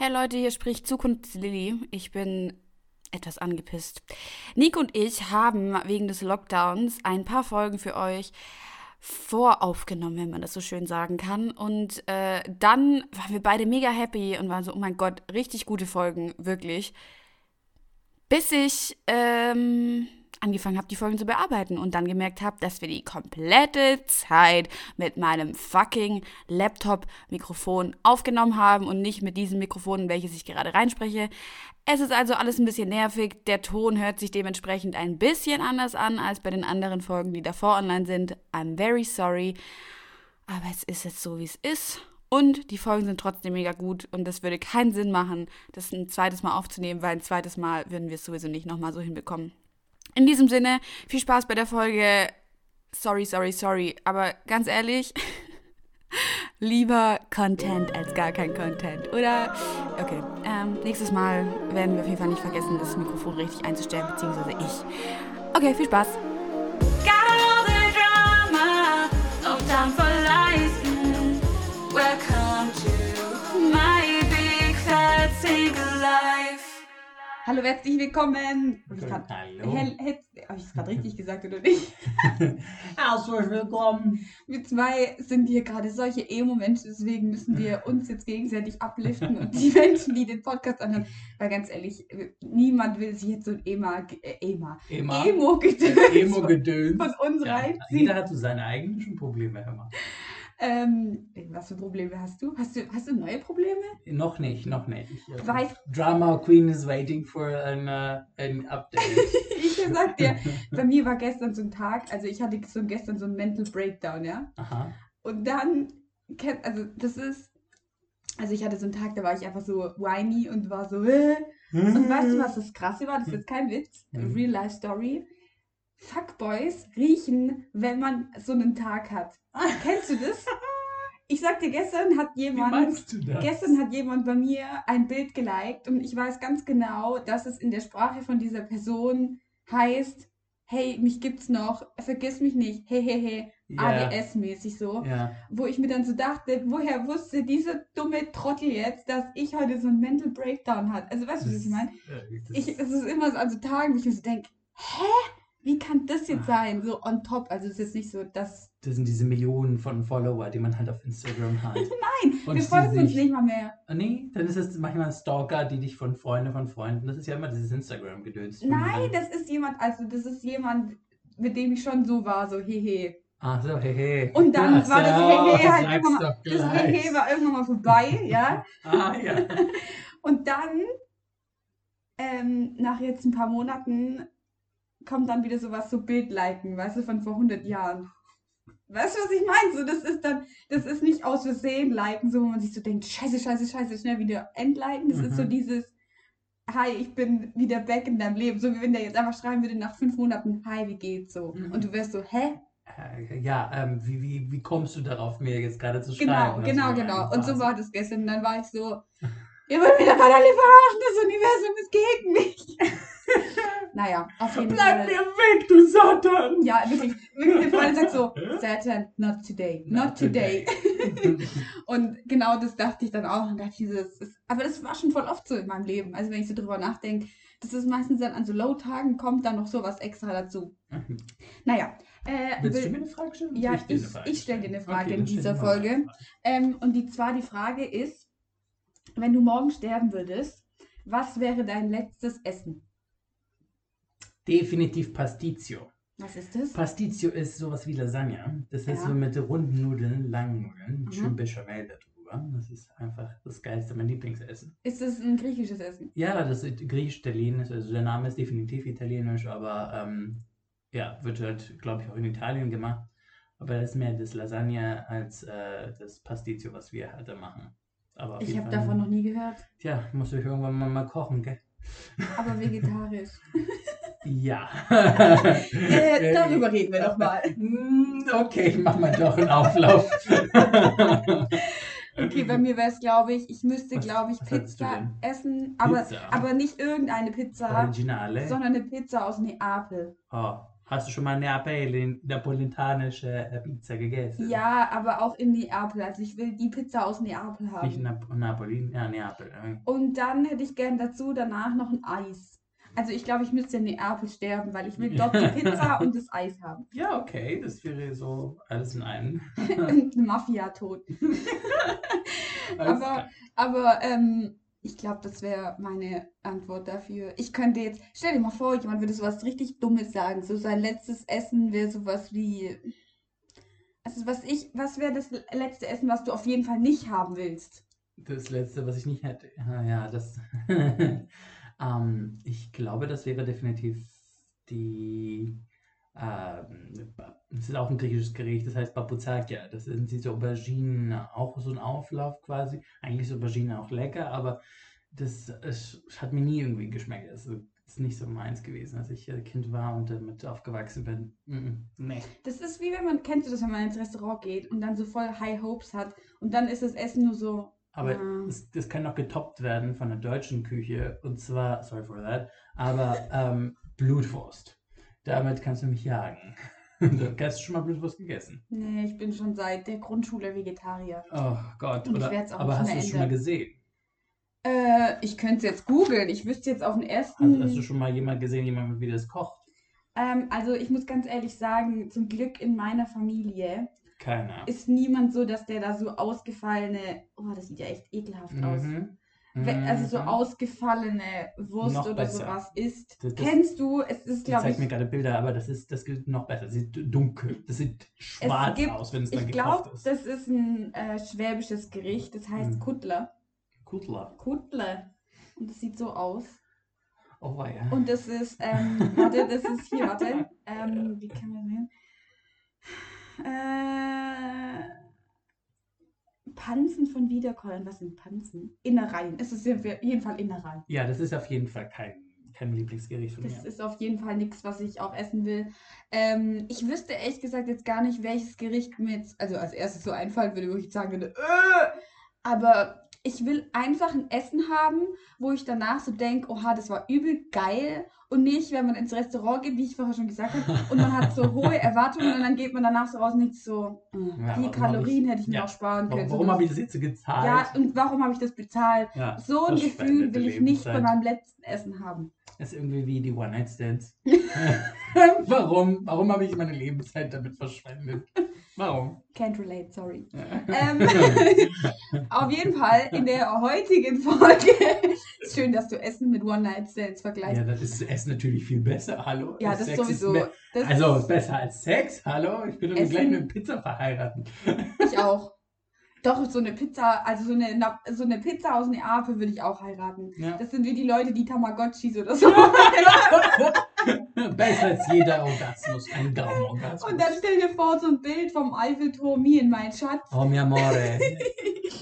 Hey Leute, hier spricht Zukunftslilly. Ich bin etwas angepisst. Nick und ich haben wegen des Lockdowns ein paar Folgen für euch voraufgenommen, wenn man das so schön sagen kann. Und äh, dann waren wir beide mega happy und waren so, oh mein Gott, richtig gute Folgen, wirklich. Bis ich ähm, angefangen habe, die Folgen zu bearbeiten und dann gemerkt habe, dass wir die komplette Zeit mit meinem fucking Laptop-Mikrofon aufgenommen haben und nicht mit diesem Mikrofon, in welches ich gerade reinspreche. Es ist also alles ein bisschen nervig. Der Ton hört sich dementsprechend ein bisschen anders an als bei den anderen Folgen, die davor online sind. I'm very sorry. Aber es ist jetzt so, wie es ist. Und die Folgen sind trotzdem mega gut und das würde keinen Sinn machen, das ein zweites Mal aufzunehmen, weil ein zweites Mal würden wir es sowieso nicht nochmal so hinbekommen. In diesem Sinne, viel Spaß bei der Folge. Sorry, sorry, sorry. Aber ganz ehrlich, lieber Content als gar kein Content. Oder? Okay. Ähm, nächstes Mal werden wir auf jeden Fall nicht vergessen, das Mikrofon richtig einzustellen, beziehungsweise ich. Okay, viel Spaß. Hallo, herzlich willkommen. Hab ich grad, Hallo. Heb ich es gerade richtig gesagt oder nicht? Herzlich willkommen. Wir zwei sind hier gerade solche Emo-Menschen, deswegen müssen wir uns jetzt gegenseitig upliften und die Menschen, die den Podcast anhören, weil ganz ehrlich, niemand will sich jetzt so ein Ema, äh, Ema, Ema. Emo-Gedöns Emo-Gedöns. von uns Ja, reinziehen. jeder hat so seine eigenen Probleme, hör mal. Ähm, was für Probleme hast du? Hast du, hast du neue Probleme? Noch nicht, noch nicht. Ich, äh, Weiß- Drama Queen is waiting for an, uh, an update. ich sag dir, bei mir war gestern so ein Tag, also ich hatte so gestern so einen Mental Breakdown, ja. Aha. Und dann, also das ist, also ich hatte so einen Tag, da war ich einfach so whiny und war so, äh. und weißt du, was das Krasse war? Das ist jetzt kein Witz, Mhm. Real Life Story. Fuckboys riechen, wenn man so einen Tag hat. Kennst du das? Ich sag dir, gestern hat jemand, meinst du das? gestern hat jemand bei mir ein Bild geliked und ich weiß ganz genau, dass es in der Sprache von dieser Person heißt, hey, mich gibt's noch, vergiss mich nicht, hey, hey, hey, ja. ADS-mäßig so Ja. wo ich mir dann so dachte, woher wusste dieser dumme Trottel jetzt, dass ich heute so einen Mental Breakdown hatte? Also weißt du, was ich meine? Ich, es ist immer so an so Tagen, wo ich mir so denke, hä? Wie kann das jetzt Ah. sein? So on top. Also es ist jetzt nicht so, dass. das sind diese Millionen von Follower, die man halt auf Instagram hat. Nein, Und wir folgen uns nicht mal mehr. Ah, nee, dann ist es manchmal Stalker, die dich von Freunden von Freunden. Das ist ja immer dieses Instagram-Gedöns. Nein, das ist jemand, also das ist jemand, mit dem ich schon so war, so hehe. Ach so, hey. Und dann Ach war das so, Hehe halt irgendwann mal, das. Hehe war irgendwann mal vorbei, ja. Ah, ja. Und dann, ähm, nach jetzt ein paar Monaten, kommt dann wieder sowas, so Bildliken, weißt du, von vor 100 Jahren. Weißt du, was ich meine? So, das ist dann, das ist nicht aus Versehen liken, so wo man sich so denkt, scheiße, scheiße, scheiße, schnell wieder entliken. Das ist so Mhm. dieses, hi, ich bin wieder back in deinem Leben. So wie wenn der jetzt einfach schreiben würde nach fünf Monaten, hi, wie geht's so? Mhm. Und du wärst so, hä? Äh, Ja, ähm, wie, wie, wie kommst du darauf, mir jetzt gerade zu Genau, schreiben? genau, Also, genau. ja, Und so war das gestern. Und dann war ich so, ihr wollt mich doch alle verarschen, das Universum ist gegen mich. naja, auf jeden Bleib Fall. mir weg, du Satan! Ja, wirklich, wirklich, eine Freundin sagt so, Satan, not today, not, today. Und genau das dachte ich dann auch. Und dachte das ist, aber das war schon voll oft so in meinem Leben. Also wenn ich so drüber nachdenke, das ist meistens dann an so Low-Tagen kommt dann noch sowas extra dazu. Naja. Äh, Willst will- du mir eine Frage stellen? Ja, ich- ich stell dir eine? Frage in dann stell dieser mal Folge. Ähm, und die zwar die Frage ist, wenn du morgen sterben würdest, was wäre dein letztes Essen? Definitiv Pasticcio. Was ist das? Pasticcio ist sowas wie Lasagne. Das ist Ja. so mit runden Nudeln, langen Nudeln, Mhm. schön Bechamel darüber. Das ist einfach das geilste, mein Lieblingsessen. Ist das ein griechisches Essen? Ja, das ist griechisch-italienisch. Also der Name ist definitiv italienisch, aber ähm, ja, wird halt, glaube ich, auch in Italien gemacht. Aber das ist mehr das Lasagne als äh, das Pasticcio, was wir halt da machen. Aber Ich habe davon noch nie gehört. Tja, muss ich irgendwann mal, mal kochen, gell? Aber vegetarisch. Ja. äh, darüber reden wir doch mal. Okay, ich mach mal doch einen Auflauf. Okay, bei mir wäre es, glaube ich, ich müsste, glaube ich, Pizza essen, aber, Pizza? aber nicht irgendeine Pizza, Originale. sondern eine Pizza aus Neapel. Oh, Hast du schon mal Neapel, napolitanische äh, Pizza gegessen? Ja, aber auch in Neapel. Also ich will die Pizza aus Neapel haben. Nicht Nap Napoli? Ja, Neapel. Und dann hätte ich gern dazu danach noch ein Eis. Also ich glaube, ich müsste in Neapel sterben, weil ich will dort die Pizza und das Eis haben. Ja, okay, das wäre so alles in einem. Mafia-Tod. Alles aber aber ähm, ich glaube, das wäre meine Antwort dafür. Ich könnte jetzt, stell dir mal vor, jemand würde sowas richtig Dummes sagen. So sein letztes Essen wäre sowas wie. Also was ich, was wäre das letzte Essen, was du auf jeden Fall nicht haben willst? Das letzte, was ich nicht hätte. Ah, ja, das. ähm, ich glaube, das wäre definitiv die. Ähm, das ist auch ein griechisches Gericht, das heißt Babouzakia. Das sind diese Auberginen, auch so ein Auflauf quasi. Eigentlich ist Aubergine auch lecker, aber das es hat mir nie irgendwie geschmeckt. Das ist nicht so meins gewesen, als ich äh, Kind war und damit aufgewachsen bin. Mm, nee. Das ist wie wenn man, kennst du das, wenn man ins Restaurant geht und dann so voll High Hopes hat und dann ist das Essen nur so. Aber Ja. das, das kann noch getoppt werden von der deutschen Küche. Und zwar, sorry for that, aber ähm, Blutwurst. Damit kannst du mich jagen. du hast schon mal Blutwurst gegessen. Nee, ich bin schon seit der Grundschule Vegetarier. Oh Gott. Und ich Oder, aber hast du es schon mal gesehen? Äh, ich könnte es jetzt googeln. Ich wüsste jetzt auf den ersten. Also hast du schon mal jemand gesehen, jemand, wie das kocht? Ähm, also ich muss ganz ehrlich sagen, zum Glück in meiner Familie Keiner. ist niemand so, dass der da so ausgefallene, oh, das sieht ja echt ekelhaft aus. Mhm. We- Also so Mhm. ausgefallene Wurst Noch oder besser. sowas isst. Das- das- Kennst du? Es ist, glaube zeigst mir ich, gerade Bilder, aber das ist das geht noch besser. Das sieht dunkel. Das sieht schwarz gibt- aus, wenn es dann ich gekocht glaube, ist. das ist ein äh, schwäbisches Gericht. Das heißt Mhm. Kuttler. Kutler. Kuttler. Und das sieht so aus. Oh weia. Und das ist, ähm, warte, das ist hier, warte. Ähm, wie kann man sehen? Äh, Pansen von Wiederkäuern. Was sind Pansen? Innereien. Es ist auf jeden Fall Innereien. Ja, das ist auf jeden Fall kein, kein Lieblingsgericht von Das mir. ist auf jeden Fall nichts, was ich auch essen will. Ähm, ich wüsste ehrlich gesagt jetzt gar nicht, welches Gericht mir jetzt, also als erstes so einfallen würde, wo ich sagen würde, äh, aber ich will einfach ein Essen haben, wo ich danach so denke, oha, das war übel geil. Und nicht, wenn man ins Restaurant geht, wie ich vorher schon gesagt habe, und man hat so hohe Erwartungen und dann geht man danach so raus und denkt so, Ja, die warum Kalorien ich- hätte ich mir ja, auch sparen können. Warum, warum habe ich das jetzt so gezahlt? ja, und warum habe ich das bezahlt? Ja, So ein Gefühl will ich nicht bei meinem letzten Essen haben. Das ist irgendwie wie die One-Night-Stands. warum? Warum habe ich meine Lebenszeit damit verschwendet? Warum? Can't relate, sorry. Ja. Ähm, auf jeden Fall in der heutigen Folge. ist schön, dass du Essen mit One-Night-Stands ja, vergleichst. das ist Essen natürlich viel besser. Hallo? Ja, das, Sex sowieso. me- Das also besser als Sex? Hallo? Ich bin doch gleich mit Pizza verheiratet. ich auch. Doch, so eine Pizza, also so eine, Na- so eine Pizza aus Neapel würde ich auch heiraten. Ja. Das sind wie die Leute, die Tamagotchis oder so. besser als jeder Orgasmus. Ein Traumorgasmus. Und dann stell dir vor, so ein Bild vom Eiffelturm, mir in mein Schatz. Oh, mi amore.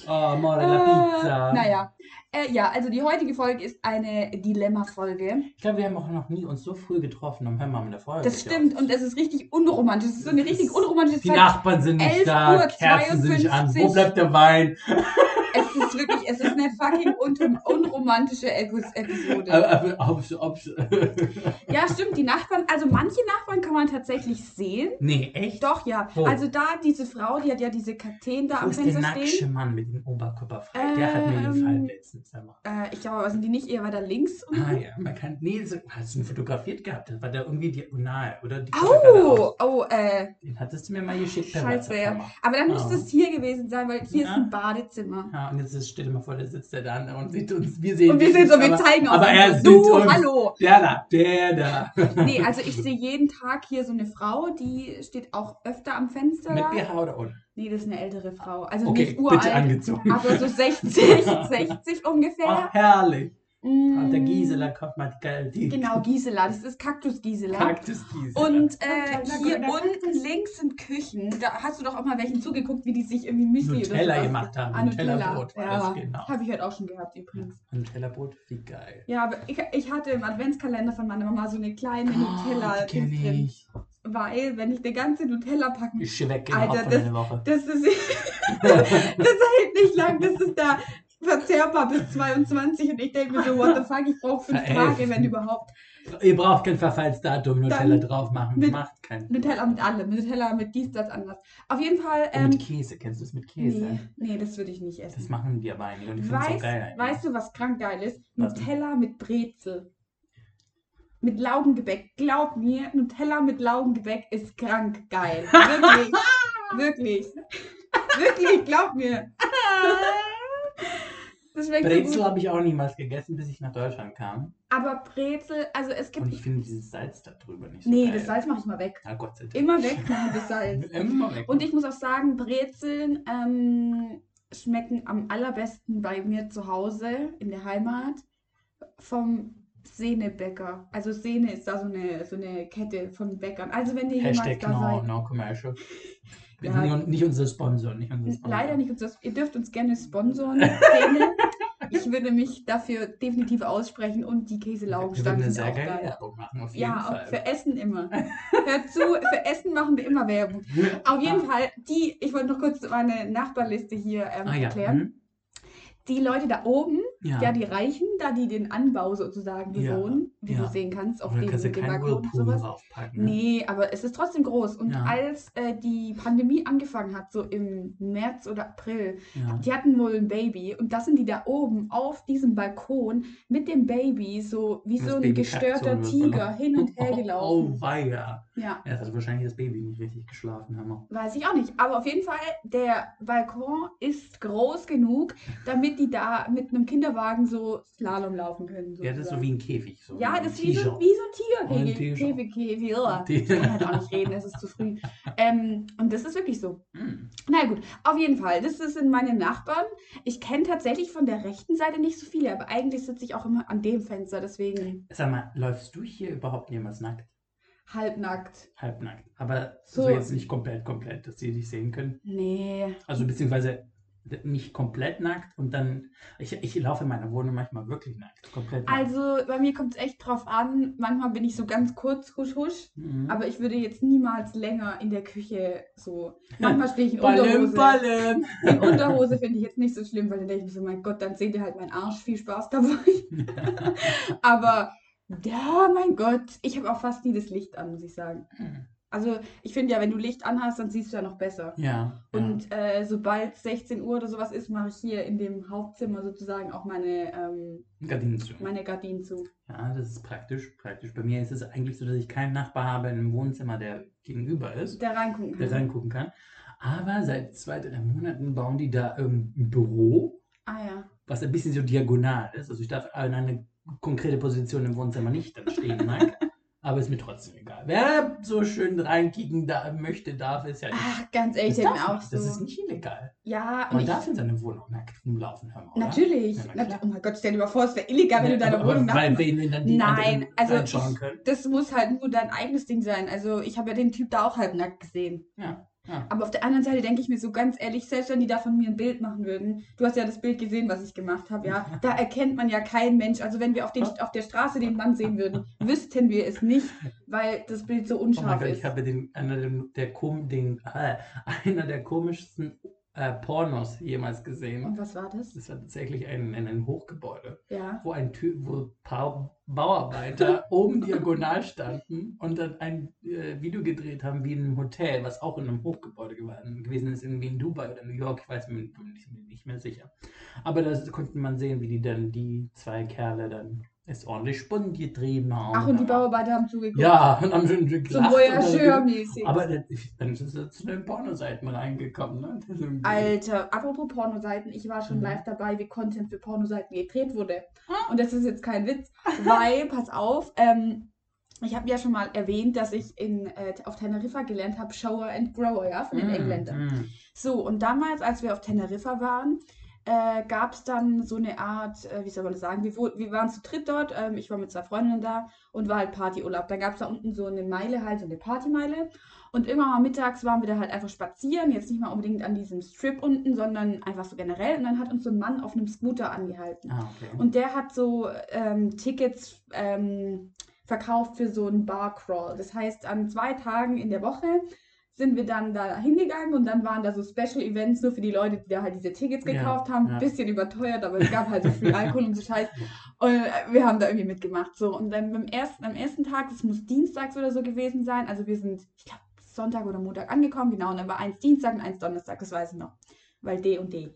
Oh, amore, la Äh, pizza. Naja. Äh, ja, also die heutige Folge ist eine Dilemma-Folge. Ich glaube, wir haben auch noch nie uns so früh getroffen. Um hör mal mit der Folge. Das stimmt und es ist richtig unromantisch. Es ist so eine richtig unromantische Die Zeit. Nachbarn sind nicht 11 da, Kerzen sind nicht an. Wo 52. bleibt der Wein? Es ist wirklich, es ist eine fucking un unromantische Epis- Episode. Aber, aber, ob, ob, Ja, stimmt, die Nachbarn, also manche Nachbarn kann man tatsächlich sehen. nee, echt? Doch, ja. Wo? Also da, diese Frau, die hat ja diese Kakteen da Wo am ist der Fenster nackte stehen. Mann mit dem Oberkörper frei? Der hat mir Ähm, gefallen letztens. Äh, ich glaube, aber sind die nicht eher weiter links? Ah ja, man kann. Nee, so, hast du ihn fotografiert gehabt? Das war der irgendwie diagonal, oder? Die guckt er gerade Oh, oh, äh, Den hattest du mir mal geschickt Scheiße, ja. Aber dann müsste Ah. es hier gewesen sein, weil hier Ja. ist ein Badezimmer. Ja, und jetzt ist, stell dir mal vor, der sitzt da dann und sieht uns. Wir sehen Und wir sind so, wir aber- zeigen aber er uns. sieht Du, uns. hallo. Der da, der da. Nee, also ich sehe jeden Tag hier so eine Frau, die steht auch öfter am Fenster. Mit da. BH oder ohne? Nee, das ist eine ältere Frau. Also Okay, nicht uralt, bitte angezogen. aber so 60, 60 ungefähr. Ach, herrlich. Mm, Und der Gisela kommt mal geil. Die Genau, Gisela. Das ist Kaktus Gisela. Kaktus Gisela. Und äh, Kleiner hier grüner unten links sind Küchen. Da hast du doch auch mal welchen zugeguckt, wie die sich irgendwie Müsli Nutella gemacht haben. Ah, Nutella. Nutella-Brot ja, das, genau. Habe ich heute auch schon gehabt übrigens. Nutella-Brot, wie geil. Ja, aber ich, ich hatte im Adventskalender von meiner Mama so eine kleine Nutella Oh, die kenn drin. ich. Weil, wenn ich eine ganze Nutella packen Ich Alter, Alter, das- eine Woche. Das ist. das hält nicht lang. Das ist da. Verzehrbar bis 22 und ich denke mir so, what the fuck, ich brauche fünf. Tage, wenn überhaupt. Ihr braucht kein Verfallsdatum, Nutella Dann drauf machen. mit- Macht keinen. Nutella mit allem, Nutella mit dies, das, anders. Auf jeden Fall, ähm, mit Käse, kennst du es mit Käse? nee, nee, das würde ich nicht Das essen. machen die aber eigentlich und ich finde es Weißt, geil eigentlich. weißt du, was krank geil ist? Was? Nutella mit Brezel. Mit Laugengebäck. Glaub mir, Nutella mit Laugengebäck ist krank geil. Wirklich. Wirklich. Wirklich, glaub mir. Das Brezel habe ich auch niemals gegessen, bis ich nach Deutschland kam. Aber Brezel, also es gibt. Und ich finde dieses Salz da drüber nicht so nee, geil. das Salz mache ich mal weg. Na Gott sei Dank. Immer weg machen das Salz. Immer weg. Und ich muss auch sagen, Brezeln ähm, schmecken am allerbesten bei mir zu Hause in der Heimat vom Sehne-Bäcker. Also Sehne ist da so eine, so eine Kette von Bäckern. Also wenn ihr Hashtag da no, seid. no commercial. Wir Ja. sind nicht, unser Sponsor, nicht unser Sponsor. Leider nicht. Das, ihr dürft uns gerne sponsoren. Sehne. Ich würde mich dafür definitiv aussprechen und die Käselaugenstangen sind sehr auch geil. Werbung machen, auf jeden Ja, Fall. für Essen immer. Hört zu, für Essen machen wir immer Werbung. Auf jeden Fall, die, ich wollte noch kurz meine Nachbarliste hier ähm, Ah ja. erklären. mhm. Die Leute da oben, Ja. ja, die Reichen, da die den Anbau sozusagen Ja, bewohnen, wie ja. du sehen kannst, auf dem, kannst du dem keinen Balkon und sowas. draufpacken. Ne? Nee, aber es ist trotzdem groß. Und Ja. als äh, die Pandemie angefangen hat, so im März oder April, Ja. die hatten wohl ein Baby und das sind die da oben auf diesem Balkon mit dem Baby so wie Das so ein Baby gestörter so Tiger hin und her Oh, gelaufen. weia. Ja, Ja, das hat wahrscheinlich das Baby nicht richtig geschlafen. Hammer. weiß ich auch nicht. Aber auf jeden Fall, der Balkon ist groß genug, damit die da mit einem Kinderwagen so Slalom laufen können. Ja, das ist so sozusagen. wie ein Käfig. So Ja, das ist wie so, wie so ein Oh, ein Tiger. T-Shirt. Käfig, Käfig, ja. Ich kann halt auch nicht reden, es ist zu früh. Ähm, und das ist wirklich so. Hm. Na gut, auf jeden Fall. Das sind meine Nachbarn. Ich kenne tatsächlich von der rechten Seite nicht so viele, aber eigentlich sitze ich auch immer an dem Fenster, deswegen Sag mal, läufst du hier überhaupt jemals nackt? halbnackt. Halbnackt. Aber so, So. jetzt nicht komplett, komplett, dass sie dich sehen können. Nee. Also beziehungsweise nicht komplett nackt und dann. Ich, ich laufe in meiner Wohnung manchmal wirklich nackt. Komplett nackt. Also bei mir kommt es echt drauf an. Manchmal bin ich so ganz kurz, husch, husch. Mhm. Aber ich würde jetzt niemals länger in der Küche so. Manchmal stehe ich in Unterhose. Ballen. In Unterhose finde ich jetzt nicht so schlimm, weil dann denke ich mir so, mein Gott, dann seht ihr halt meinen Arsch. Viel Spaß dabei. Aber ja, mein Gott, ich habe auch fast nie das Licht an, muss ich sagen. Also ich finde ja, wenn du Licht anhast, dann siehst du ja noch besser. ja. Und äh, sobald 16 Uhr oder sowas ist, mache ich hier in dem Hauptzimmer sozusagen auch meine, ähm, ja. Gardinen zu. meine Gardinen zu. Ja, das ist praktisch. Praktisch. Bei mir ist es eigentlich so, dass ich keinen Nachbar habe im Wohnzimmer, der gegenüber ist, Der reingucken der kann. reingucken kann. Aber seit zwei, drei Monaten bauen die da ähm, ein Büro, Ah ja. was ein bisschen so diagonal ist. Also ich darf an eine konkrete Position im Wohnzimmer nicht dann stehen, nackt. Aber ist mir trotzdem egal. Wer so schön reinkicken da, möchte, darf, ist ja nicht. Ach, ganz ehrlich, das, darf auch nicht. so. das ist nicht illegal. ja, Man ich, darf in seiner Wohnung nackt rumlaufen, hör mal, oder? natürlich. Ja, na oh mein Gott, stell dir mal vor, es wäre illegal, wenn du deine aber, Wohnung aber weil wen dann die Nein, also. Das muss halt nur dein eigenes Ding sein. Also ich habe ja den Typ da auch halbnackt gesehen. Ja, ja. Aber auf der anderen Seite denke ich mir so ganz ehrlich, selbst wenn die da von mir ein Bild machen würden, du hast ja das Bild gesehen, was ich gemacht habe, ja, da erkennt man ja keinen Mensch. Also wenn wir auf, den, auf der Straße den Mann sehen würden, wüssten wir es nicht, weil das Bild so Oh mein unscharf Gott, ist. ich habe den, einer der, der, den, äh, einer der komischsten äh, Pornos jemals gesehen. Und was war das? Das war tatsächlich ein, ein, ein Hochgebäude, Ja. wo ein Typ, wo paar Bauarbeiter oben diagonal standen und dann ein äh, Video gedreht haben wie in einem Hotel, was auch in einem Hochgebäude gew- gewesen ist, irgendwie in Dubai oder New York, ich weiß mir nicht, nicht mehr sicher. Aber da konnte man sehen, wie die dann, die zwei Kerle dann es ordentlich Spund getrieben haben. Ach, und die Bauarbeiter haben zugeguckt. Ja, und haben schon So gelacht. und dann- Voyageur-mäßig. aber dann, sind sie zu den Pornoseiten reingekommen, ne? Ist Alter, apropos Pornoseiten, ich war schon Mhm. live dabei, wie Content für Pornoseiten gedreht wurde. Und das ist jetzt kein Witz, weil, pass auf, ähm, ich habe ja schon mal erwähnt, dass ich in, äh, auf Teneriffa gelernt habe, Shower and Grower, ja, von den Mm, Engländern. mm. So, und damals, als wir auf Teneriffa waren, äh, gab es dann so eine Art, äh, wie soll man das sagen, wir, wir waren zu dritt dort, ähm, ich war mit zwei Freundinnen da und war halt Partyurlaub. Dann gab es da unten so eine Meile halt, so eine Partymeile. Und irgendwann mal mittags waren wir da halt einfach spazieren, jetzt nicht mal unbedingt an diesem Strip unten, sondern einfach so generell. Und dann hat uns so ein Mann auf einem Scooter angehalten. Ah, okay. Und der hat so ähm, Tickets ähm, verkauft für so einen Barcrawl. Das heißt, an zwei Tagen in der Woche sind wir dann da hingegangen und dann waren da so Special Events nur für die Leute, die da halt diese Tickets Ja, gekauft haben. ja. Bisschen überteuert, aber es gab halt so viel Alkohol und so Scheiß. Und äh, wir haben da irgendwie mitgemacht. So, und dann beim ersten, am ersten Tag, das muss dienstags oder so gewesen sein. Also wir sind, ich glaube, Sonntag oder Montag angekommen, genau. Und dann war eins Dienstag und eins Donnerstag, das weiß ich noch. Weil D und D.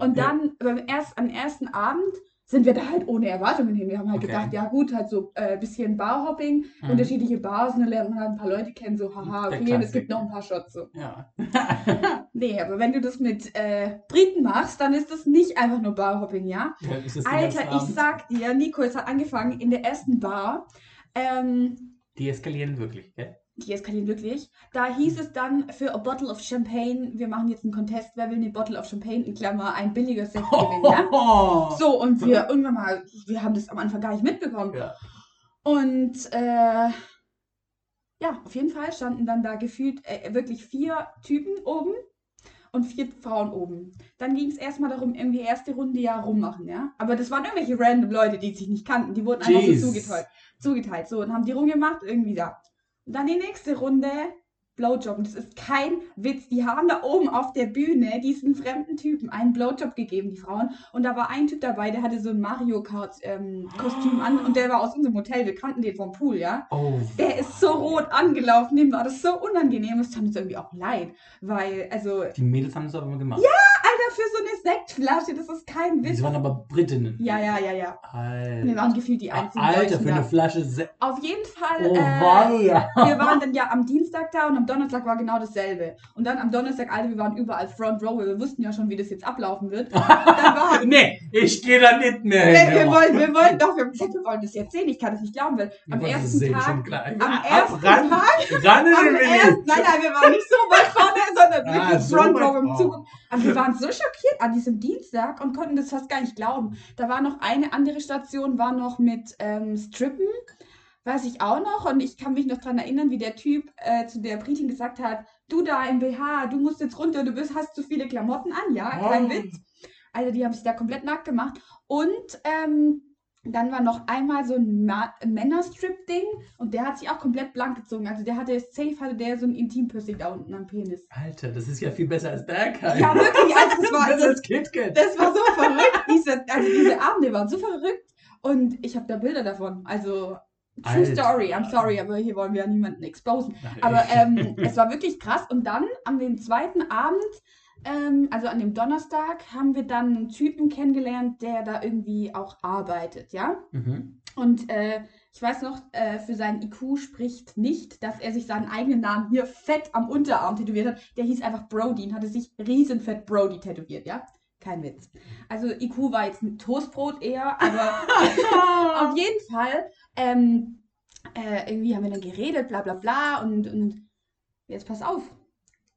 Und dann beim erst, am ersten Abend sind wir da halt ohne Erwartungen hin. Wir haben halt Okay. gedacht, ja gut, halt so ein äh, bisschen Barhopping, Mhm. unterschiedliche Bars und dann lernt man halt ein paar Leute kennen, so haha, okay, und es gibt noch ein paar Shots so. Ja. Nee, aber wenn du das mit äh, Briten machst, dann ist das nicht einfach nur Barhopping, ja? Ja, Alter, ich Abend? sag dir, Nico, es hat angefangen in der ersten Bar. Ähm, Die eskalieren wirklich, gell? Die eskalieren wirklich. Da hieß es dann für a bottle of champagne, wir machen jetzt einen Contest, wer will eine bottle of champagne, in Klammer, ein billiger Sekt gewinnen, ja? So, und wir irgendwann mal, wir haben das am Anfang gar nicht mitbekommen. Ja. Und äh, ja, auf jeden Fall standen dann da gefühlt äh, wirklich vier Typen oben und vier Frauen oben. Dann ging es erstmal darum, irgendwie erste Runde ja rummachen, ja. Aber das waren irgendwelche random Leute, die sich nicht kannten. Die wurden einfach Jeez. so zugeteilt. zugeteilt. So, und haben die rumgemacht, irgendwie da. Dann die nächste Runde, Blowjob. Und das ist kein Witz. Die haben da oben auf der Bühne diesen fremden Typen einen Blowjob gegeben, die Frauen. Und da war ein Typ dabei, der hatte so ein Mario Kart ähm, Kostüm an und der war aus unserem Hotel. Wir kannten den vom Pool, ja. Oh. Der ist so rot angelaufen, dem war das so unangenehm. Es tat uns irgendwie auch leid, weil, also, Die Mädels haben das aber immer gemacht. Alter, für so eine Sektflasche, das ist kein Witz. Die waren aber Britinnen. Ja, ja, ja, ja. Alter. Wir waren gefühlt die einzigen Alter, Deutschen für eine da. Flasche Se Auf jeden Fall, Oh, äh, wir waren dann ja am Dienstag da und am Donnerstag war genau dasselbe. Und dann am Donnerstag, Alter, wir waren überall Front Row, weil wir wussten ja schon, wie das jetzt ablaufen wird. war nee, ich gehe da nicht mehr wir, hin. wir, wollen, wir wollen doch, wir haben gesagt, wir wollen das jetzt sehen. Ich kann das nicht glauben, weil Wir am ersten sehen, Tag, am ersten ran, Tag ran Am ersten, nein, nein, wir waren nicht so weit vorne, sondern Ah, wirklich so Front Row im. Zug. Aber wir waren so schockiert an diesem Dienstag und konnten das fast gar nicht glauben. Da war noch eine andere Station, war noch mit ähm, Strippen, weiß ich auch noch. Und ich kann mich noch daran erinnern, wie der Typ äh, zu der Britin gesagt hat, du da im BH, du musst jetzt runter, du bist, hast zu viele Klamotten an, ja, kein Oh. Witz. Also die haben sich da komplett nackt gemacht. Und ähm, dann war noch einmal so ein Männerstrip-Ding und der hat sich auch komplett blank gezogen. Also der hatte, safe hatte der so ein Intimpiercing da unten am Penis. Alter, das ist ja viel besser als Bergheim. Ja, wirklich, also das war, das, KitKat. das war so verrückt. Diese, also diese Abende waren so verrückt und ich habe da Bilder davon. Also, true Alter. story, I'm sorry, aber hier wollen wir ja niemanden exposen. Nein. Aber ähm, es war wirklich krass. Und dann an dem zweiten Abend, ähm, also an dem Donnerstag, haben wir dann einen Typen kennengelernt, der da irgendwie auch arbeitet, ja. Mhm. Und äh, ich weiß noch, äh, für seinen IQ spricht nicht, dass er sich seinen eigenen Namen hier fett am Unterarm tätowiert hat. Der hieß einfach Brody und hatte sich riesenfett Brody tätowiert, ja? Kein Witz. Also IQ war jetzt ein Toastbrot eher, aber auf jeden Fall, ähm, äh, irgendwie haben wir dann geredet, bla bla bla und, und jetzt pass auf.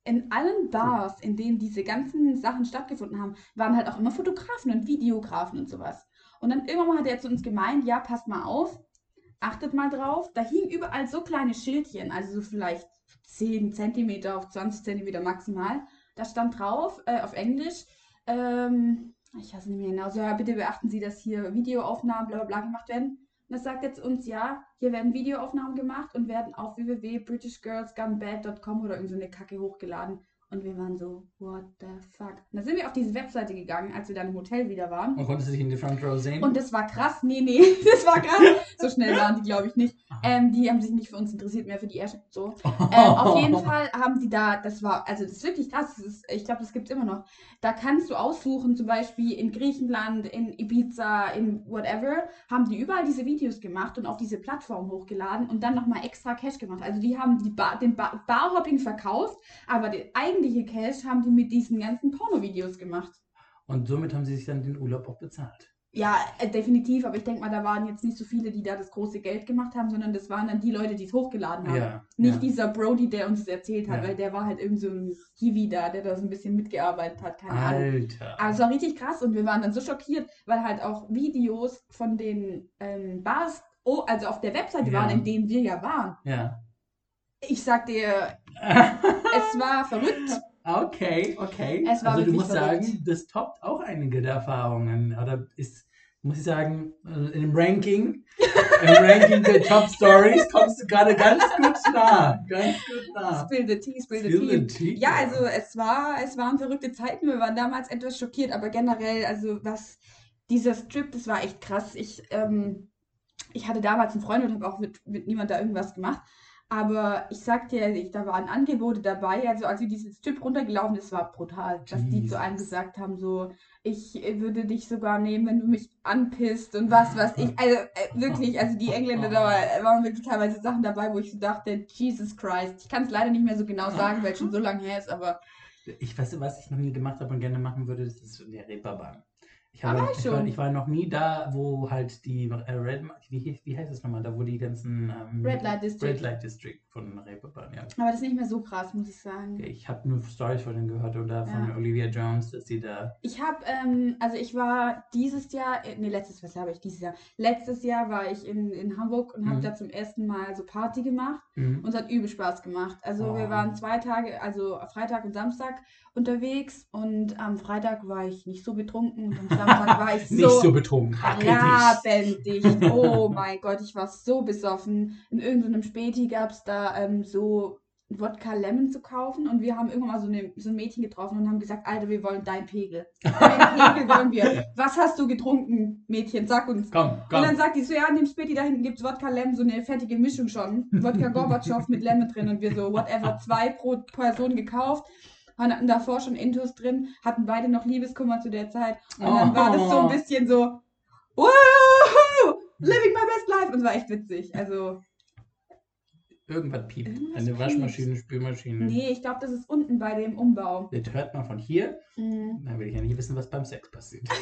In allen Bars, in denen diese ganzen Sachen stattgefunden haben, waren halt auch immer Fotografen und Videografen und sowas. Und dann irgendwann hat er zu uns gemeint, ja, passt mal auf, achtet mal drauf. Da hingen überall so kleine Schildchen, also so vielleicht 10 Zentimeter auf 20 Zentimeter maximal. Da stand drauf, äh, auf Englisch, ähm, ich weiß nicht mehr genau, so, ja, bitte beachten Sie, dass hier Videoaufnahmen bla bla bla gemacht werden. Das sagt jetzt uns, ja, hier werden Videoaufnahmen gemacht und werden auf www.britishgirlsgunbad.com oder irgendeine so Kacke hochgeladen. Und wir waren so, what the fuck? Und dann sind wir auf diese Webseite gegangen, als wir dann im Hotel wieder waren. Und konntest du dich in die Front Row sehen? Und das war krass. Nee, nee, das war krass. So schnell waren die, glaube ich, nicht. Ähm, die haben sich nicht für uns interessiert, mehr für die Ash so. Ähm, auf jeden Fall haben die da, das war, also das ist wirklich krass. Ist, ich glaube, das gibt es immer noch. Da kannst du aussuchen, zum Beispiel in Griechenland, in Ibiza, in whatever, haben die überall diese Videos gemacht und auf diese Plattform hochgeladen und dann nochmal extra Cash gemacht. Also die haben die Bar, den Bar, Barhopping verkauft, aber den eigentliche Cash haben die mit diesen ganzen Pornovideos gemacht. Und somit haben sie sich dann den Urlaub auch bezahlt. Ja, äh, definitiv, aber ich denke mal, da waren jetzt nicht so viele, die da das große Geld gemacht haben, sondern das waren dann die Leute, die es hochgeladen haben. Ja. Nicht ja. dieser Brody, der uns das erzählt hat, Ja. weil der war halt irgend so ein Hiwi da, der da so ein bisschen mitgearbeitet hat, keine Ahnung. Alter. Aber es war richtig krass und wir waren dann so schockiert, weil halt auch Videos von den ähm, Bars, oh, also auf der Webseite waren, in denen wir ja waren. Ja. Ich sag dir, es war verrückt. okay, okay. Es war also du musst verrückt. sagen, das toppt auch einige der Erfahrungen. Oder ist muss ich sagen, äh, im Ranking, im Ranking der Top Stories kommst du gerade ganz gut nah. Ganz gut nah. Spill the tea, spill Spill the tea. tea. Ja, also es war, es waren verrückte Zeiten. Wir waren damals etwas schockiert, aber generell, also was dieser Strip, das war echt krass. Ich, ähm, ich hatte damals einen Freund und habe auch mit, mit niemand da irgendwas gemacht. Aber ich sag dir, ich, da waren Angebote dabei. Also als wir diesen Strip runtergelaufen, das war brutal, dass die zu einem gesagt haben, so, ich würde dich sogar nehmen, wenn du mich anpisst und was weiß ich. Also äh, wirklich, also die Engländer, da war- waren wirklich teilweise Sachen dabei, wo ich so dachte, Jesus Christ. Ich kann es leider nicht mehr so genau sagen, weil es schon so lange her ist, aber Ich weiß, was ich noch nie gemacht habe und gerne machen würde, das ist der Reeperbahn. Ich, habe, war ich, war, ich war noch nie da, wo halt die äh, Red, wie, wie heißt es nochmal, da wo die ganzen ähm, Red Light District. Red Light District von Reeperbahn, ja. Aber das ist nicht mehr so krass, muss ich sagen. Ich habe nur Stories von denen gehört oder von Ja. Olivia Jones, dass sie da. Ich habe, ähm, also ich war dieses Jahr, äh, nee, letztes, was habe ich dieses Jahr? Letztes Jahr war ich in, in Hamburg und habe Mhm. da zum ersten Mal so Party gemacht Mhm. und es hat übel Spaß gemacht. Also Oh. wir waren zwei Tage, also Freitag und Samstag unterwegs und am Freitag war ich nicht so betrunken und am Samstag war ich Nicht so so betrunken. Rabendicht. Oh mein Gott, ich war so besoffen. In irgendeinem Späti gab es da ähm, so Wodka Lemon zu kaufen und wir haben irgendwann mal so, eine, so ein Mädchen getroffen und haben gesagt, Alter, wir wollen deinen Pegel. Deinen Pegel wollen wir. Was hast du getrunken, Mädchen? Sag uns. Komm, Und dann komm. sagt die so, ja, in dem Späti da hinten gibt es Wodka Lemon, so eine fertige Mischung schon. Wodka Gorbatschow mit Lemon drin und wir so, whatever, zwei pro Person gekauft. Hatten davor schon Intus drin, hatten beide noch Liebeskummer zu der Zeit. Und dann war das so ein Oh. bisschen so, wow, living my best life. Und es war echt witzig. Also, Irgendwas piept. Irgendwas Eine piept. Waschmaschine, Spülmaschine. nee, ich glaube, das ist unten bei dem Umbau. Das hört man von hier. Mhm. Dann will ich ja nicht wissen, was beim Sex passiert.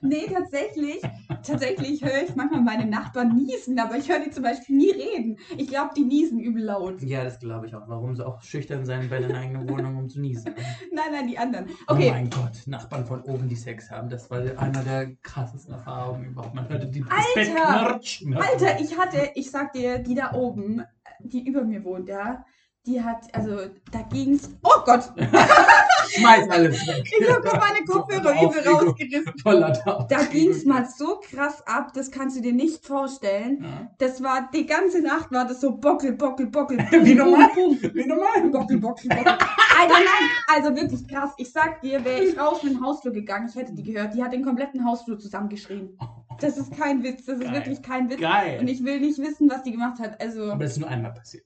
Nee, tatsächlich, tatsächlich höre ich manchmal meine Nachbarn niesen, aber ich höre die zum Beispiel nie reden. Ich glaube, die niesen übel laut. ja, das glaube ich auch. Warum sie auch schüchtern sein bei der eigenen Wohnung, um zu niesen. ne? Nein, nein, die anderen. Oh Okay, mein Gott, Nachbarn von oben, die Sex haben. Das war einer der krassesten Erfahrungen überhaupt. Man hörte die Alter! Alter, ich hatte, ich sag dir, die da oben, die über mir wohnt, ja, die hat, also da ging's. Oh Gott! Schmeiß alles weg. Ich habe meine Kopfhörer übel rausgerissen. Da Aufregung. ging's mal so krass ab, das kannst du dir nicht vorstellen. Ja. Das war, die ganze Nacht war das so bockel, bockel, bockel. Wie normal? Wie normal. Bockel, bockel, bockel. Alter, nein, also wirklich krass. Ich sag dir, wäre ich raus mit dem Hausflur gegangen, ich hätte die gehört. Die hat den kompletten Hausflur zusammengeschrien. Das ist kein Witz, das ist Geil. wirklich kein Witz. Geil. Und ich will nicht wissen, was die gemacht hat. Also, Aber das ist nur einmal passiert.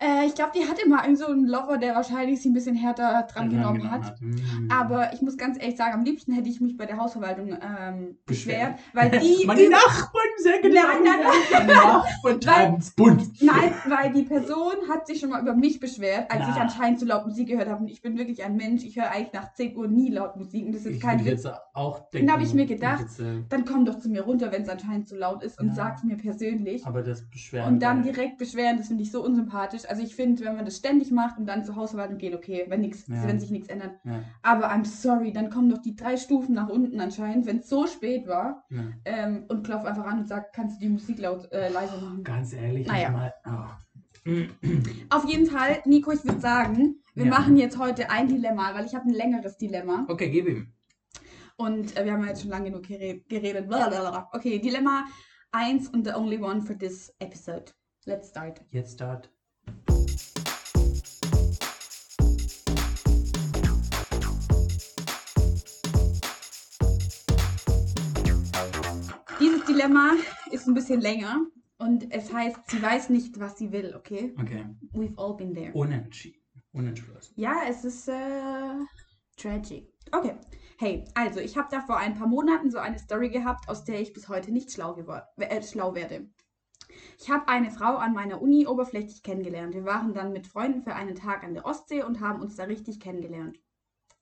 Äh, ich glaube, die hatte mal irgend so einen Lover, der wahrscheinlich sie ein bisschen härter dran genommen hat. Mhm. Aber ich muss ganz ehrlich sagen, am liebsten hätte ich mich bei der Hausverwaltung ähm, Beschwert. weil die Meine Nachbarn sagen Nein, nein, Meine Nachbarn. Nein, weil die Person hat sich schon mal über mich beschwert, als ich Na. anscheinend zu laut Musik gehört habe. Und ich bin wirklich ein Mensch, ich höre eigentlich nach 10 Uhr nie laut Musik. Und das ist Ich kein Witz. jetzt auch denken. hab ich mir gedacht. Jetzt, äh, Dann komm doch zu mir runter, wenn es anscheinend zu laut ist und Ja. sag's mir persönlich. aber das Beschweren. Und dann direkt beschweren, das finde ich so unsympathisch. Also ich finde, wenn man das ständig macht und dann zur Hausverwaltung geht, okay, wenn nix, Ja. wenn sich nichts ändert. Ja, Aber I'm sorry, dann kommen doch die drei Stufen nach unten anscheinend, wenn es so spät war, ja. ähm, und klopf einfach an und sag, kannst du die Musik laut äh, leise machen. Ganz ehrlich, Naja. mal. Oh. Auf jeden Fall, Nico, ich würde sagen, wir machen jetzt heute ein Dilemma, weil ich habe ein längeres Dilemma. Okay, gib ihm. Und äh, wir haben ja jetzt schon lange genug gere- geredet. Blablabla. Okay, Dilemma 1 und the only one for this episode. Let's start. Jetzt start. Dilemma ist ein bisschen länger und es heißt, sie weiß nicht, was sie will, okay? Okay. We've all been there. Unentschieden. Unentschlossen. Ja, es ist äh, tragic. Okay. Hey, also ich habe da vor ein paar Monaten so eine Story gehabt, aus der ich bis heute nicht schlau, äh, schlau werde. Ich habe eine Frau an meiner Uni oberflächlich kennengelernt. Wir waren dann mit Freunden für einen Tag an der Ostsee und haben uns da richtig kennengelernt.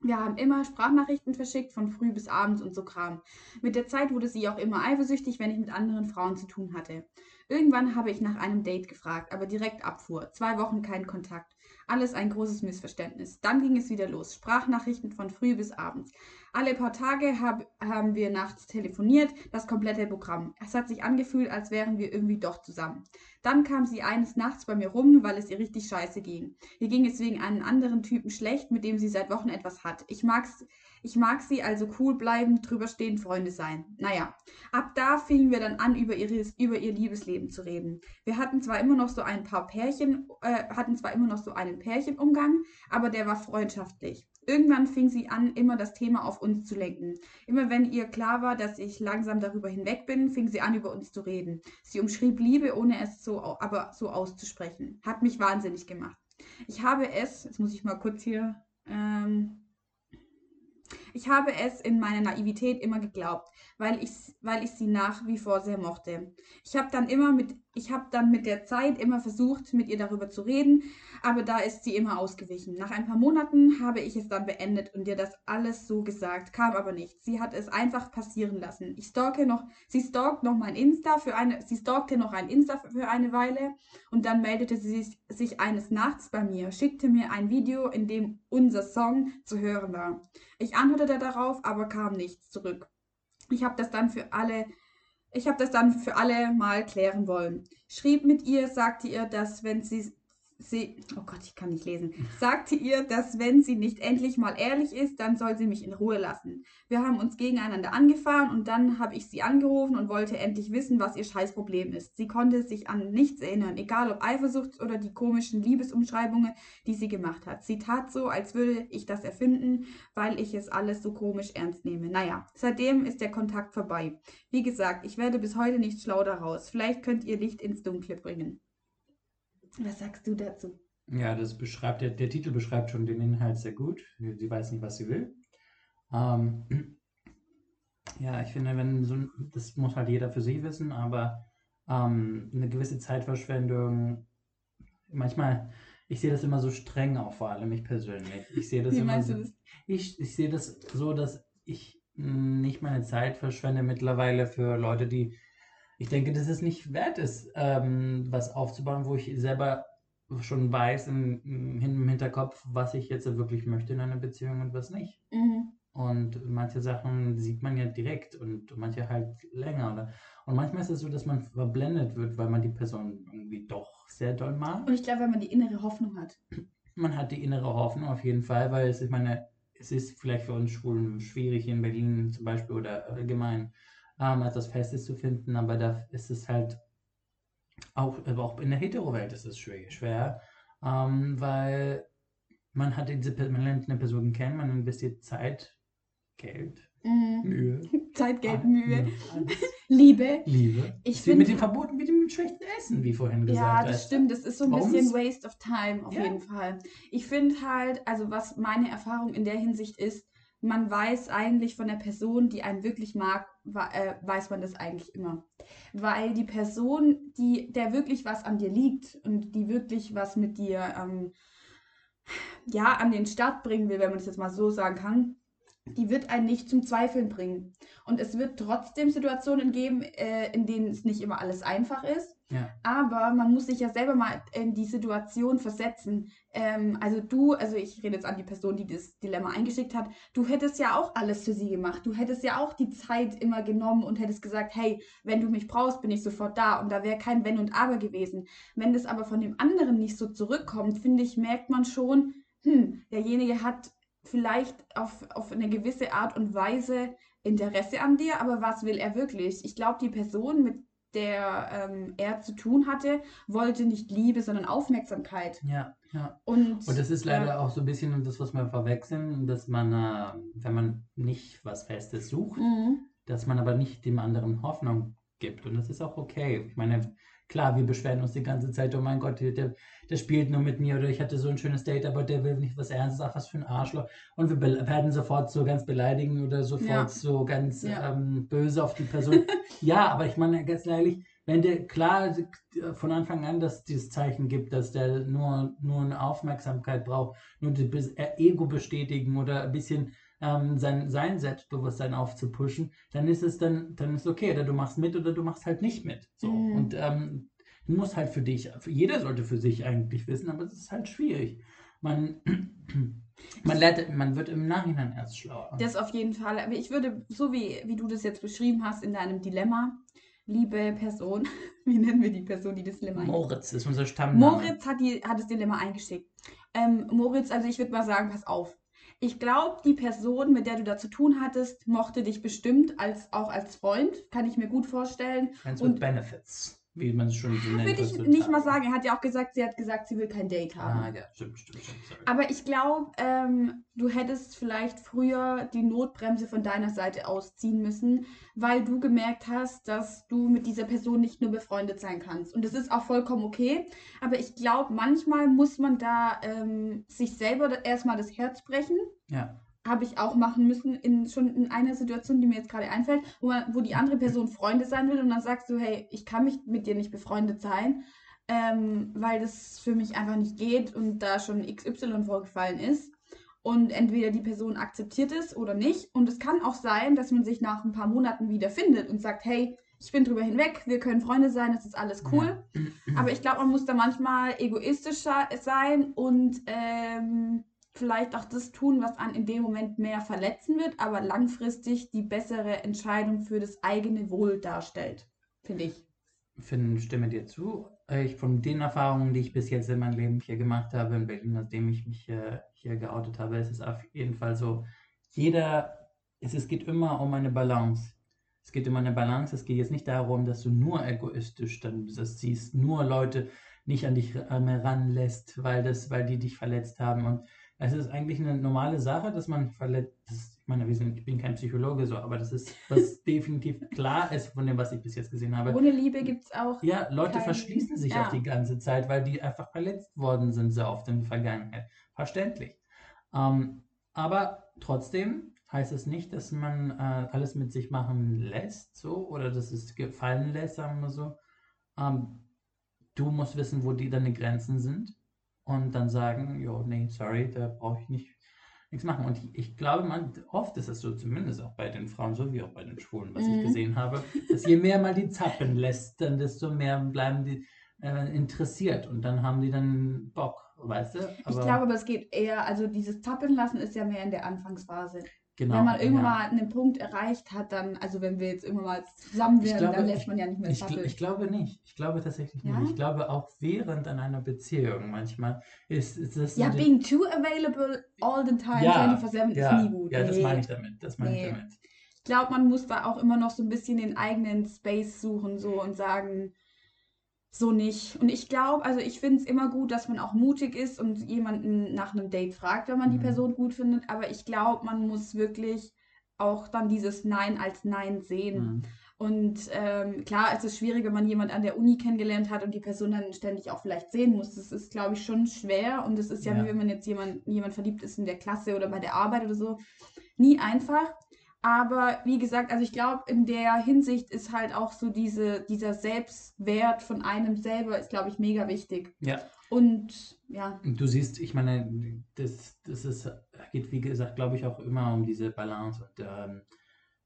Wir haben immer Sprachnachrichten verschickt, von früh bis abends und so Kram. Mit der Zeit wurde sie auch immer eifersüchtig, wenn ich mit anderen Frauen zu tun hatte. Irgendwann habe ich nach einem Date gefragt, aber direkt abfuhr. Zwei Wochen kein Kontakt. Alles ein großes Missverständnis. Dann ging es wieder los. Sprachnachrichten von früh bis abends. Alle paar Tage hab, haben wir nachts telefoniert, das komplette Programm. Es hat sich angefühlt, als wären wir irgendwie doch zusammen. Dann kam sie eines Nachts bei mir rum, weil es ihr richtig scheiße ging. Ihr ging es wegen einem anderen Typen schlecht, mit dem sie seit Wochen etwas hat. Ich mag's, ich mag sie also cool bleiben, drüber stehen, Freunde sein. Naja, ab da fingen wir dann an, über, ihres, über ihr Liebesleben zu reden. Wir hatten zwar immer noch so ein paar Pärchen, äh, hatten zwar immer noch so einen Pärchenumgang, aber der war freundschaftlich. Irgendwann fing sie an, immer das Thema auf uns zu lenken. Immer wenn ihr klar war, dass ich langsam darüber hinweg bin, fing sie an, über uns zu reden. Sie umschrieb Liebe, ohne es so, aber so auszusprechen. Hat mich wahnsinnig gemacht. Ich habe es, jetzt muss ich mal kurz hier, ähm, ich habe es in meiner Naivität immer geglaubt, weil ich, weil ich sie nach wie vor sehr mochte. Ich habe dann immer mit, ich habe dann mit der Zeit immer versucht, mit ihr darüber zu reden, aber da ist sie immer ausgewichen. Nach ein paar Monaten habe ich es dann beendet und ihr das alles so gesagt, kam aber nicht. Sie hat es einfach passieren lassen. Ich stalke noch, sie stalkt noch mein Insta für eine, sie stalkte noch ein Insta für eine Weile und dann meldete sie sich, sich eines Nachts bei mir, schickte mir ein Video, in dem unser Song zu hören war. Ich antwortete darauf, aber kam nichts zurück. Ich habe das dann für alle ich habe das dann für alle mal klären wollen. Schrieb mit ihr, sagte ihr, dass wenn sie sie, oh Gott, ich kann nicht lesen, sagte ihr, dass wenn sie nicht endlich mal ehrlich ist, dann soll sie mich in Ruhe lassen. Wir haben uns gegeneinander angefahren und dann habe ich sie angerufen und wollte endlich wissen, was ihr Scheißproblem ist. Sie konnte sich an nichts erinnern, egal ob Eifersucht oder die komischen Liebesumschreibungen, die sie gemacht hat. Sie tat so, als würde ich das erfinden, weil ich es alles so komisch ernst nehme. Naja, seitdem ist der Kontakt vorbei. Wie gesagt, ich werde bis heute nicht schlau daraus. Vielleicht könnt ihr Licht ins Dunkle bringen. Was sagst du dazu? Ja, das beschreibt, der, der Titel beschreibt schon den Inhalt sehr gut. Sie weiß nicht, was sie will. Ähm, ja, ich finde, wenn so, das muss halt jeder für sich wissen, aber ähm, eine gewisse Zeitverschwendung, manchmal, ich sehe das immer so streng auch, vor allem ich persönlich. Ich sehe das Wie immer so, das? ich, ich sehe das so, dass ich nicht meine Zeit verschwende mittlerweile für Leute, die ich denke, dass es nicht wert ist, ähm, was aufzubauen, wo ich selber schon weiß im, im Hinterkopf, was ich jetzt wirklich möchte in einer Beziehung und was nicht. Mhm. Und manche Sachen sieht man ja direkt und manche halt länger. Oder? Und manchmal ist es so, dass man verblendet wird, weil man die Person irgendwie doch sehr doll mag. Und ich glaube, wenn man die innere Hoffnung hat. Man hat die innere Hoffnung auf jeden Fall, weil es, ich meine, es ist vielleicht für uns Schwulen schwierig in Berlin zum Beispiel oder allgemein ähm, etwas Festes zu finden, aber da ist es halt auch, aber auch in der Hetero-Welt ist es schwer, schwer ähm, weil man hat diese, man lernt eine Person kennen, man investiert Zeit, Geld, Mhm. Mühe, Zeit, Geld, Ah, Mühe. Liebe. Liebe. Ich Sie- mit dem Verboten, mit dem schlechten Essen, wie vorhin gesagt. Ja, das stimmt. Das ist so ein Warum bisschen Waste of Time auf Ja. jeden Fall. Ich finde halt, also was meine Erfahrung in der Hinsicht ist, man weiß eigentlich von der Person, die einen wirklich mag, weiß man das eigentlich immer. Weil die Person, die, der wirklich was an dir liegt und die wirklich was mit dir ähm, ja, an den Start bringen will, wenn man das jetzt mal so sagen kann, die wird einen nicht zum Zweifeln bringen. Und es wird trotzdem Situationen geben, äh, in denen es nicht immer alles einfach ist. Aber man muss sich ja selber mal in die Situation versetzen. Ähm, also du, also ich rede jetzt an die Person, die das Dilemma eingeschickt hat, du hättest ja auch alles für sie gemacht. Du hättest ja auch die Zeit immer genommen und hättest gesagt, hey, wenn du mich brauchst, bin ich sofort da. Und da wäre kein Wenn und Aber gewesen. Wenn das aber von dem anderen nicht so zurückkommt, finde ich, merkt man schon, hm, derjenige hat vielleicht auf, auf eine gewisse Art und Weise Interesse an dir, aber was will er wirklich? Ich glaube, die Person, mit der ähm, er zu tun hatte, wollte nicht Liebe, sondern Aufmerksamkeit. Ja, ja. Und, Und das ist leider ja, auch so ein bisschen das, was wir verwechseln, dass man, äh, wenn man nicht was Festes sucht, Mhm. dass man aber nicht dem anderen Hoffnung gibt. Und das ist auch okay. Ich meine, klar, wir beschweren uns die ganze Zeit, oh mein Gott, der, der spielt nur mit mir oder ich hatte so ein schönes Date, aber der will nicht was Ernstes, ach, was für ein Arschloch. Und wir werden sofort so ganz beleidigen oder sofort Ja. so ganz Ja. ähm, böse auf die Person. ja, aber ich meine, ganz ehrlich, wenn der klar von Anfang an dass dieses Zeichen gibt, dass der nur, nur eine Aufmerksamkeit braucht, nur das Ego bestätigen oder ein bisschen ähm, sein, sein Selbstbewusstsein aufzupushen, dann ist es dann, dann ist okay, oder du machst mit oder du machst halt nicht mit. So. Mhm. Und ähm, du musst halt für dich, jeder sollte für sich eigentlich wissen, aber es ist halt schwierig. man, man lernt, man wird im Nachhinein erst schlauer. Das auf jeden Fall. Aber ich würde, so wie, wie du das jetzt beschrieben hast in deinem Dilemma, liebe Person, wie nennen wir die Person, die das Dilemma Moritz ist unser Stammname. Moritz hat, die, hat das Dilemma eingeschickt. Ähm, Moritz, also ich würde mal sagen, pass auf. Ich glaube, die Person, mit der du da zu tun hattest, mochte dich bestimmt als auch als Freund, kann ich mir gut vorstellen. Friends with Benefits wie man es schon so nennt. Würde ich nicht mal sagen. Er hat ja auch gesagt, sie hat gesagt, sie will kein Date haben. Ah, ja, stimmt, stimmt, stimmt. Sorry. Aber ich glaube, ähm, du hättest vielleicht früher die Notbremse von deiner Seite ausziehen müssen, weil du gemerkt hast, dass du mit dieser Person nicht nur befreundet sein kannst. Und das ist auch vollkommen okay. Aber ich glaube, manchmal muss man da ähm, sich selber erstmal das Herz brechen. Ja habe ich auch machen müssen, in, schon in einer Situation, die mir jetzt gerade einfällt, wo, man, wo die andere Person Freunde sein will und dann sagst du, hey, ich kann mich mit dir nicht befreundet sein, ähm, weil das für mich einfach nicht geht und da schon XY vorgefallen ist. Und entweder die Person akzeptiert es oder nicht. Und es kann auch sein, dass man sich nach ein paar Monaten wieder findet und sagt, hey, ich bin drüber hinweg, wir können Freunde sein, das ist alles cool. Ja. Aber ich glaube, man muss da manchmal egoistischer sein und ähm, vielleicht auch das tun, was an in dem Moment mehr verletzen wird, aber langfristig die bessere Entscheidung für das eigene Wohl darstellt, finde ich. Finn, stimme dir zu. Äh, ich, von den Erfahrungen, die ich bis jetzt in meinem Leben hier gemacht habe in Berlin, nachdem ich mich hier, hier geoutet habe, ist es auf jeden Fall so, jeder, es, es geht immer um eine Balance. Es geht um eine Balance. Es geht jetzt nicht darum, dass du nur egoistisch dann das siehst, nur Leute nicht an dich ranlässt, weil, das, weil die dich verletzt haben. Und es ist eigentlich eine normale Sache, dass man verletzt. Ich meine, ich bin kein Psychologe so, aber das ist, was definitiv klar ist von dem, was ich bis jetzt gesehen habe. Ohne Liebe gibt es auch. Ja, Leute kein, verschließen sich ja. auch die ganze Zeit, weil die einfach verletzt worden sind, so oft in der Vergangenheit. Verständlich. Ähm, aber trotzdem heißt es nicht, dass man äh, alles mit sich machen lässt, so, oder dass es gefallen lässt, sagen wir so. Ähm, du musst wissen, wo die deine Grenzen sind und dann sagen, jo, nee, sorry, da brauche ich nicht nichts machen. Und ich, ich, glaube, man, oft ist es so, zumindest auch bei den Frauen, so wie auch bei den Schwulen, was mhm. ich gesehen habe, dass je mehr man die zappen lässt, dann desto mehr bleiben die äh, interessiert und dann haben die dann Bock, weißt du? Aber ich glaube aber, es geht eher, also dieses Zappen lassen ist ja mehr in der Anfangsphase. Genau, wenn man irgendwann ja. mal einen Punkt erreicht hat, dann, also wenn wir jetzt immer mal zusammen wären, glaube, dann lässt man ja nicht mehr ich, ich, glaube nicht. Ich glaube tatsächlich ja? nicht. Ich glaube auch während an einer Beziehung manchmal ist, ist das. Ja, being too available all the time, ja, 24-7 ja, ist nie gut. Ja, nee. das meine ich damit. Das meine nee. ich damit. Ich glaube, man muss da auch immer noch so ein bisschen den eigenen Space suchen so und sagen, so nicht. Und ich glaube, also ich finde es immer gut, dass man auch mutig ist und jemanden nach einem Date fragt, wenn man mhm. die Person gut findet. Aber ich glaube, man muss wirklich auch dann dieses Nein als Nein sehen. Mhm. Und ähm, klar, es ist schwierig, wenn man jemanden an der Uni kennengelernt hat und die Person dann ständig auch vielleicht sehen muss. Das ist, glaube ich, schon schwer. Und es ist ja, ja, wie wenn man jetzt jemand, jemand verliebt ist in der Klasse oder bei der Arbeit oder so. Nie einfach. Aber wie gesagt, also ich glaube, in der Hinsicht ist halt auch so diese, dieser Selbstwert von einem selber, ist, glaube ich, mega wichtig. Ja. Und ja. Du siehst, ich meine, das, das ist, geht, wie gesagt, glaube ich, auch immer um diese Balance. Und ähm,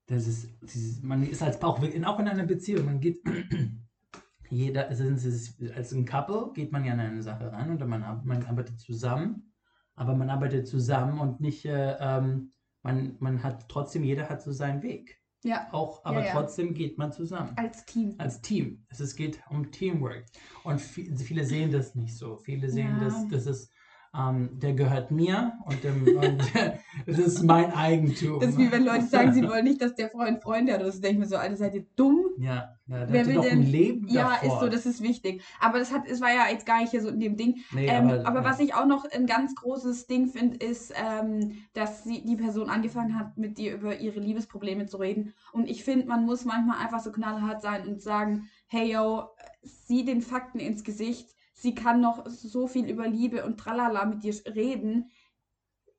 das ist, dieses, man ist als Bauch, auch in einer Beziehung, man geht, jeder, also als ein Couple geht man ja in eine Sache rein und man, man arbeitet zusammen, aber man arbeitet zusammen und nicht, äh, ähm, man, man hat trotzdem, jeder hat so seinen Weg. Ja. Auch, aber ja, ja. trotzdem geht man zusammen. Als Team. Als Team. Es, es geht um Teamwork. Und viele sehen das nicht so. Viele sehen ja. das, das ist ähm, der gehört mir und, dem, und das ist mein Eigentum. Das ist wie wenn Leute sagen, sie wollen nicht, dass der Freund Freunde hat. Das denke ich mir so, Alter, seid ihr dumm? Ja, ja Wer will doch denn? ein Leben Ja, davor. ist so, das ist wichtig. Aber das hat, es war ja jetzt gar nicht hier so in dem Ding. Nee, ähm, aber, aber ja. was ich auch noch ein ganz großes Ding finde, ist, ähm, dass sie, die Person angefangen hat, mit dir über ihre Liebesprobleme zu reden. Und ich finde, man muss manchmal einfach so knallhart sein und sagen, hey yo, sieh den Fakten ins Gesicht sie kann noch so viel über Liebe und tralala mit dir reden.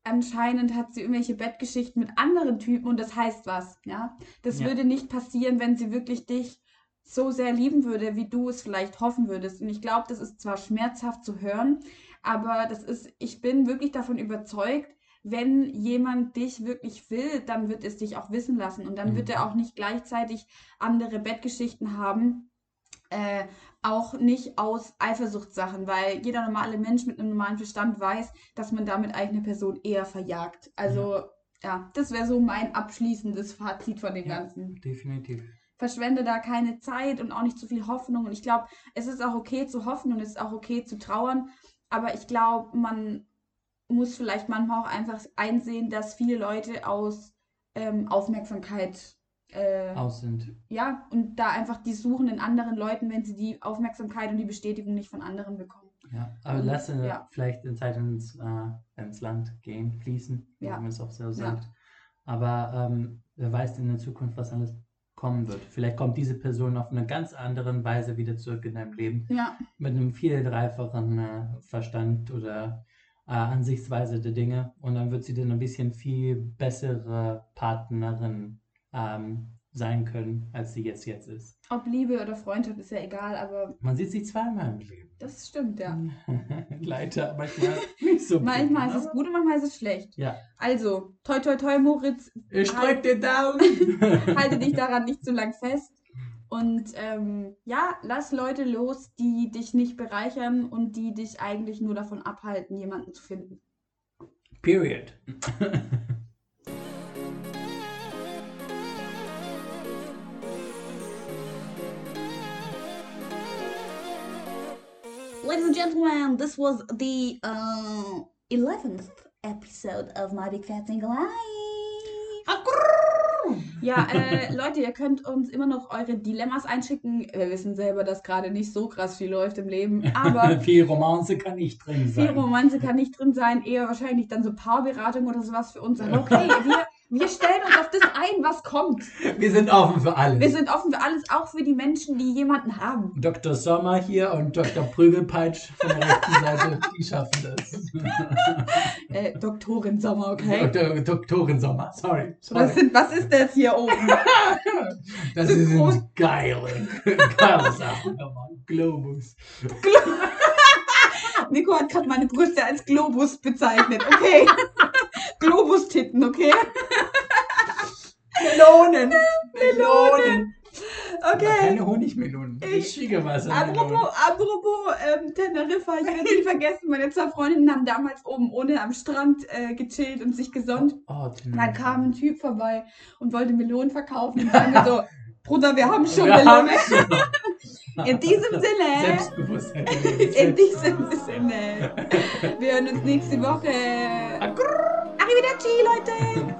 Anscheinend hat sie irgendwelche Bettgeschichten mit anderen Typen und das heißt was, ja. Das ja. würde nicht passieren, wenn sie wirklich dich so sehr lieben würde, wie du es vielleicht hoffen würdest. Und ich glaube, das ist zwar schmerzhaft zu hören, aber das ist, ich bin wirklich davon überzeugt, wenn jemand dich wirklich will, dann wird es dich auch wissen lassen und dann mhm. wird er auch nicht gleichzeitig andere Bettgeschichten haben, Äh, auch nicht aus Eifersuchtssachen, weil jeder normale Mensch mit einem normalen Verstand weiß, dass man damit eigene Person eher verjagt. Also ja, ja das wäre so mein abschließendes Fazit von dem Ja, Ganzen. definitiv. Verschwende da keine Zeit und auch nicht zu viel Hoffnung. Und ich glaube, es ist auch okay zu hoffen und es ist auch okay zu trauern. Aber ich glaube, man muss vielleicht manchmal auch einfach einsehen, dass viele Leute aus ähm, Aufmerksamkeit äh, Aus sind. ja, und da einfach die suchen in anderen Leuten, wenn sie die Aufmerksamkeit und die Bestätigung nicht von anderen bekommen. Ja, aber Und, lass äh, ja. vielleicht in Zeit ins, äh, ins Land gehen, fließen, wie Ja. man es auch so sagt. Aber ähm, wer weiß in der Zukunft, was alles kommen wird. Vielleicht kommt diese Person auf eine ganz andere Weise wieder zurück in deinem Leben. Ja, Mit einem viel dreifachen äh, Verstand oder äh, Ansichtsweise der Dinge. Und dann wird sie dann ein bisschen viel bessere Partnerin ähm, sein können, als sie jetzt jetzt ist. ob Liebe oder Freundschaft ist ja egal, aber Man sieht sich zweimal im Leben. das stimmt, ja. Leider manchmal nicht so. Manchmal ist gut, es gut und manchmal ist es schlecht. Ja. Also, toi toi toi, Moritz, Ich drück dir Daumen. halte dich daran nicht zu lang fest. Und ähm, ja, lass Leute los, die dich nicht bereichern und die dich eigentlich nur davon abhalten, jemanden zu finden. Period. Ladies and gentlemen, this was the uh, 11th episode of My Big Fat Single Life. Ja, äh, Leute, ihr könnt uns immer noch eure Dilemmas einschicken. Wir wissen selber, dass gerade nicht so krass viel läuft im Leben, aber viel Romanze kann nicht drin viel sein. Romanze kann nicht drin sein. Eher wahrscheinlich dann so Paarberatung oder sowas für uns. Aber okay, wir, wir stellen uns auf das ein, was kommt. Wir sind offen für alles. Wir sind offen für alles, auch für die Menschen, die jemanden haben. Dr. Sommer hier und Dr. Prügelpeitsch von der rechten Seite, die schaffen das. Äh, Doktorin Sommer, okay? Dr. Doktorin Sommer, sorry. sorry. Was, sind, was ist das hier oben? Das sind sind groß- geile, geile Sachen. Globus. Nico hat gerade meine Brüste als Globus bezeichnet. Okay. Globus-Titten, okay? Melonen. Melonen. Aber Okay. keine Honigmelonen. Ich- Schwiegerwasser. Apropos, apropos ähm, Teneriffa, ich werde nie vergessen, meine zwei Freundinnen haben damals oben ohne am Strand äh, gechillt und sich gesonnt. Oh, Und dann kam ein Typ vorbei und wollte Melonen verkaufen. Und sagen wir so, Bruder, wir haben schon Wir haben Melonen. schon. In diesem Sinne. Selbstbewusstsein. In diesem Sinne. Wir hören uns nächste Woche. Arrivederci, Leute.